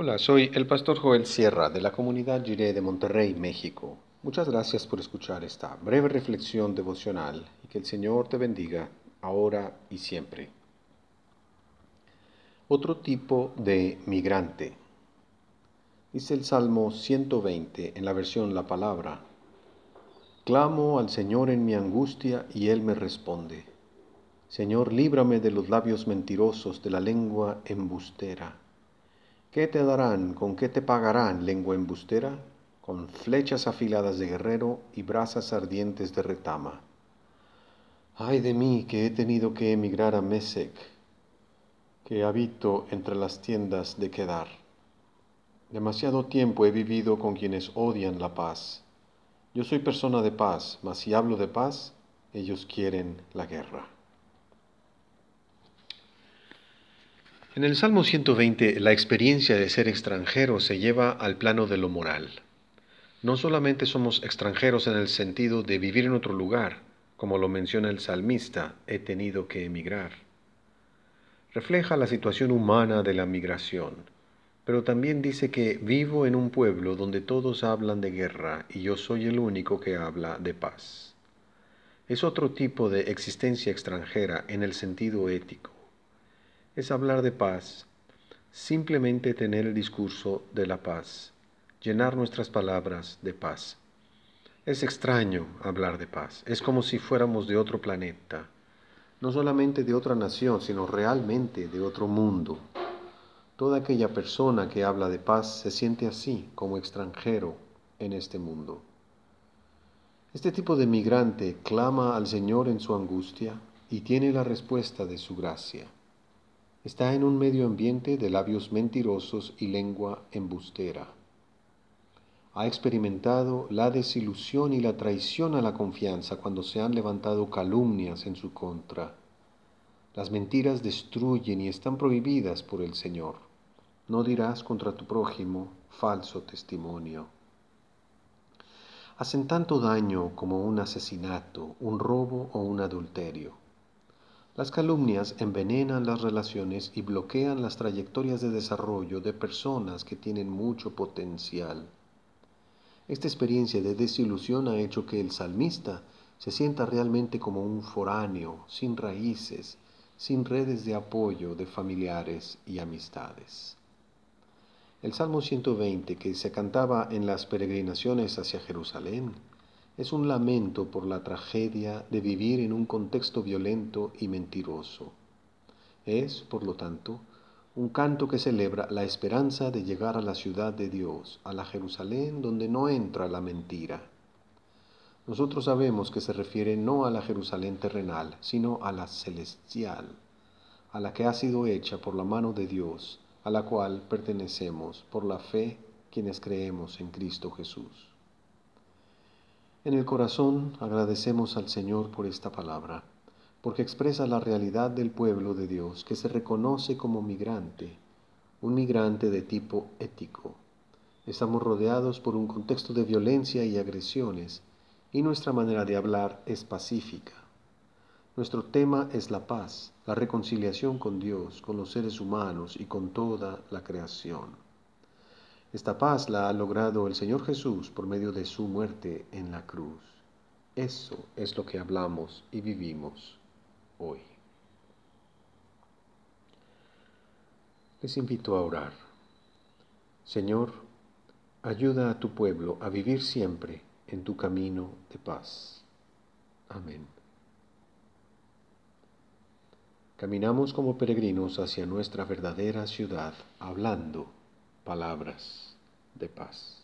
Hola, soy el pastor Joel Sierra de la comunidad Jiré de Monterrey, México. Muchas gracias por escuchar esta breve reflexión devocional y que el Señor te bendiga ahora y siempre. Otro tipo de migrante. Dice el Salmo 120 en la versión La Palabra. Clamo al Señor en mi angustia y Él me responde. Señor, líbrame de los labios mentirosos, de la lengua embustera. ¿Qué te darán, con qué te pagarán, lengua embustera? Con flechas afiladas de guerrero y brasas ardientes de retama. Ay de mí que he tenido que emigrar a Mesec, que habito entre las tiendas de Kedar. Demasiado tiempo he vivido con quienes odian la paz. Yo soy persona de paz, mas si hablo de paz, ellos quieren la guerra. En el Salmo 120, la experiencia de ser extranjero se lleva al plano de lo moral. No solamente somos extranjeros en el sentido de vivir en otro lugar, como lo menciona el salmista, he tenido que emigrar. Refleja la situación humana de la migración, pero también dice que vivo en un pueblo donde todos hablan de guerra y yo soy el único que habla de paz. Es otro tipo de existencia extranjera en el sentido ético es hablar de paz, simplemente tener el discurso de la paz, llenar nuestras palabras de paz. Es extraño hablar de paz, es como si fuéramos de otro planeta, no solamente de otra nación, sino realmente de otro mundo. Toda aquella persona que habla de paz se siente así, como extranjero en este mundo. Este tipo de migrante clama al Señor en su angustia y tiene la respuesta de su gracia. Está en un medio ambiente de labios mentirosos y lengua embustera. Ha experimentado la desilusión y la traición a la confianza cuando se han levantado calumnias en su contra. Las mentiras destruyen y están prohibidas por el Señor. No dirás contra tu prójimo falso testimonio. Hacen tanto daño como un asesinato, un robo o un adulterio. Las calumnias envenenan las relaciones y bloquean las trayectorias de desarrollo de personas que tienen mucho potencial. Esta experiencia de desilusión ha hecho que el salmista se sienta realmente como un foráneo, sin raíces, sin redes de apoyo de familiares y amistades. El Salmo 120 que se cantaba en las peregrinaciones hacia Jerusalén es un lamento por la tragedia de vivir en un contexto violento y mentiroso. Es, por lo tanto, un canto que celebra la esperanza de llegar a la ciudad de Dios, a la Jerusalén donde no entra la mentira. Nosotros sabemos que se refiere no a la Jerusalén terrenal, sino a la celestial, a la que ha sido hecha por la mano de Dios, a la cual pertenecemos por la fe quienes creemos en Cristo Jesús. En el corazón agradecemos al Señor por esta palabra, porque expresa la realidad del pueblo de Dios que se reconoce como migrante, un migrante de tipo ético. Estamos rodeados por un contexto de violencia y agresiones, y nuestra manera de hablar es pacífica. Nuestro tema es la paz, la reconciliación con Dios, con los seres humanos y con toda la creación. Esta paz la ha logrado el Señor Jesús por medio de su muerte en la cruz. Eso es lo que hablamos y vivimos hoy. Les invito a orar. Señor, ayuda a tu pueblo a vivir siempre en tu camino de paz. Amén. Caminamos como peregrinos hacia nuestra verdadera ciudad, hablando palabras de paz.